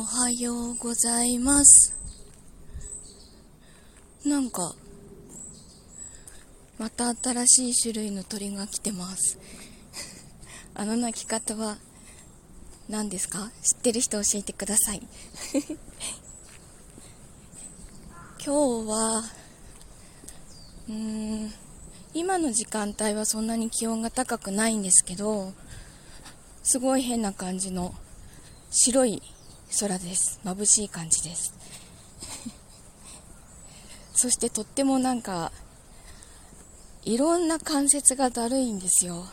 おはようございます。なんか、また新しい種類の鳥が来てます。あの鳴き方は何ですか？知ってる人教えてください。今日は、うーん、今の時間帯はそんなに気温が高くないんですけど、すごい変な感じの白い空です。眩しい感じです。そしてとってもなんか、いろんな関節がだるいんですよ。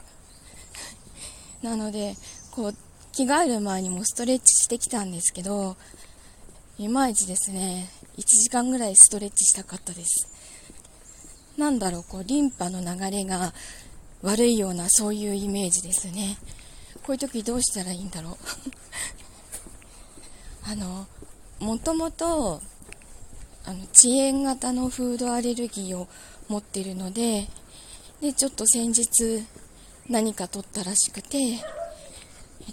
なので、こう、着替える前にもストレッチしてきたんですけど、いまいちですね、1時間ぐらいストレッチしたかったです。なんだろう、こう、リンパの流れが悪いような、そういうイメージですね。こういう時どうしたらいいんだろう。あの、もともと、あの、遅延型のフードアレルギーを持ってるので、で、ちょっと先日何か取ったらしくて、えっ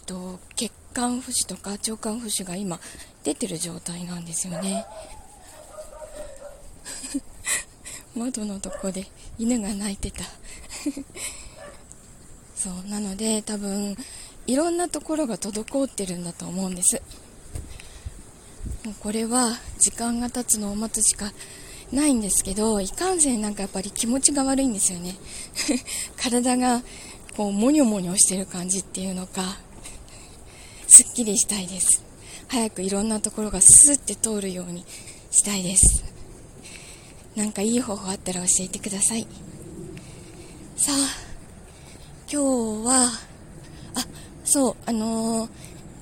と、血管浮腫とか腸管浮腫が今出てる状態なんですよね。窓のとこで犬が鳴いてた。そう、なので多分、いろんなところが滞ってるんだと思うんです。もうこれは時間が経つのを待つしかないんですけど、いかんせんなんかやっぱり気持ちが悪いんですよね。体がこうモニョモニョしてる感じっていうのか、すっきりしたいです。早くいろんなところがスーって通るようにしたいです。なんかいい方法あったら教えてください。さあ、今日は、あ、そう、あのー、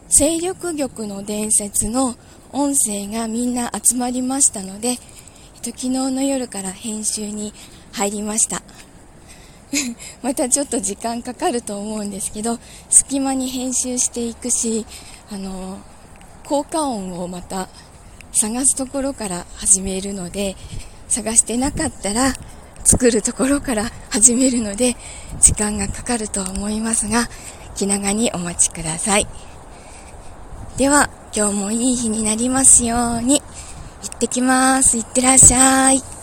勢力玉の伝説の音声がみんな集まりましたので、えっと、昨日の夜から編集に入りました。またちょっと時間かかると思うんですけど、隙間に編集していくし、あの、効果音をまた探すところから始めるので、探してなかったら作るところから始めるので、時間がかかると思いますが、気長にお待ちください。では、今日もいい日になりますように。行ってきます。いってらっしゃい。